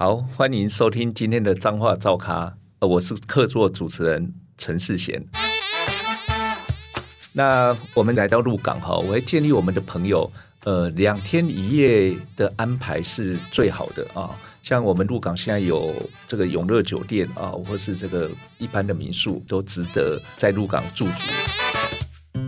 好，欢迎收听今天的彰话噪咖，我是客座主持人陈世贤。那我们来到鹿港哈，我会建议我们的朋友，呃，两天一夜的安排是最好的啊。像我们鹿港现在有这个永乐酒店啊，或是这个一般的民宿，都值得在鹿港驻足。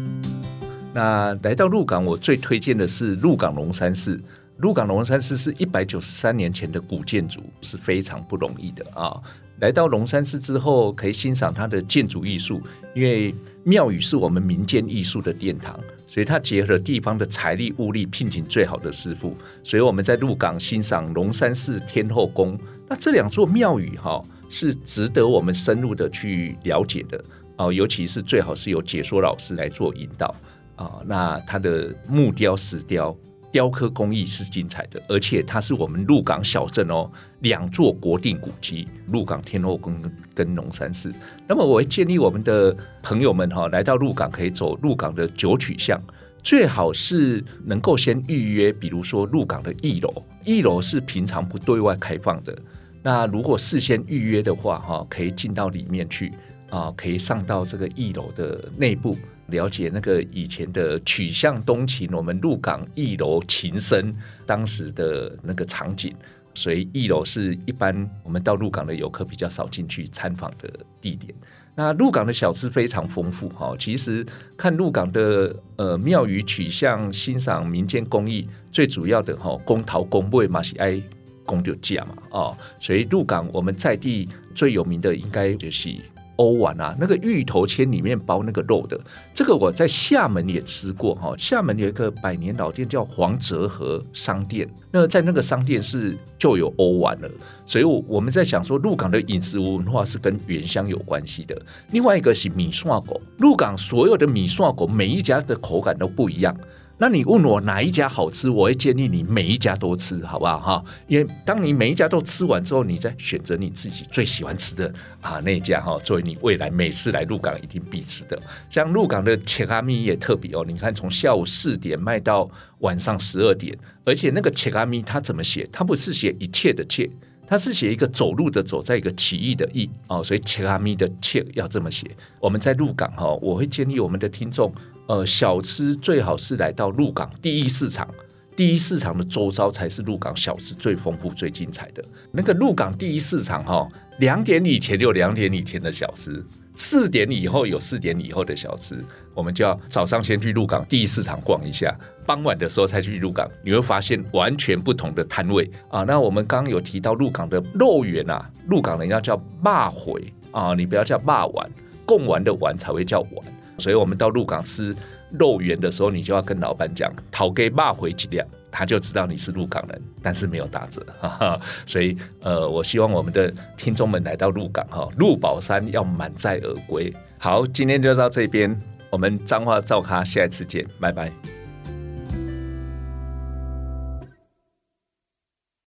那来到鹿港，我最推荐的是鹿港龙山寺。鹿港龙山寺是一百九十三年前的古建筑，是非常不容易的啊！来到龙山寺之后，可以欣赏它的建筑艺术，因为庙宇是我们民间艺术的殿堂，所以它结合地方的财力物力，聘请最好的师傅。所以我们在鹿港欣赏龙山寺天后宫，那这两座庙宇哈是值得我们深入的去了解的啊！尤其是最好是由解说老师来做引导啊！那它的木雕、石雕。雕刻工艺是精彩的，而且它是我们鹿港小镇哦两座国定古迹——鹿港天后宫跟龙山寺。那么，我会建议我们的朋友们哈，来到鹿港可以走鹿港的九曲巷，最好是能够先预约，比如说鹿港的一楼，一楼是平常不对外开放的。那如果事先预约的话，哈，可以进到里面去啊，可以上到这个一楼的内部。了解那个以前的曲巷东情，我们鹿港一楼琴声当时的那个场景，所以一楼是一般我们到鹿港的游客比较少进去参访的地点。那鹿港的小吃非常丰富哈，其实看鹿港的呃庙宇曲巷，欣赏民间工艺，最主要的哈，公桃公卖嘛是爱公就价嘛哦，所以鹿港我们在地最有名的应该就是。欧丸啊，那个芋头签里面包那个肉的，这个我在厦门也吃过哈。厦门有一个百年老店叫黄泽和商店，那在那个商店是就有欧丸了。所以，我我们在想说，鹿港的饮食文化是跟原乡有关系的。另外一个是米线狗，鹿港所有的米线狗每一家的口感都不一样。那你问我哪一家好吃，我会建议你每一家都吃，好不好哈？因为当你每一家都吃完之后，你再选择你自己最喜欢吃的啊那一家哈，作为你未来每次来鹿港一定必吃的。像鹿港的切咖米也特别哦，你看从下午四点卖到晚上十二点，而且那个切咖米它怎么写？它不是写一切的切，它是写一个走路的走，在一个起义的义哦，所以切咖米的切要这么写。我们在鹿港哈，我会建议我们的听众。呃，小吃最好是来到鹿港第一市场，第一市场的周遭才是鹿港小吃最丰富、最精彩的。那个鹿港第一市场哈，两点以前有两点以前的小吃，四点以后有四点以后的小吃。我们就要早上先去鹿港第一市场逛一下，傍晚的时候才去鹿港，你会发现完全不同的摊位啊。那我们刚刚有提到鹿港的肉圆啊，鹿港人要叫骂回啊，你不要叫骂丸，贡丸的丸才会叫丸。所以，我们到鹿港吃肉圆的时候，你就要跟老板讲“讨给骂回几两”，他就知道你是鹿港人，但是没有打折。哈哈，所以，呃，我希望我们的听众们来到鹿港，哈，鹿宝山要满载而归。好，今天就到这边，我们彰话照咖，下一次见，拜拜。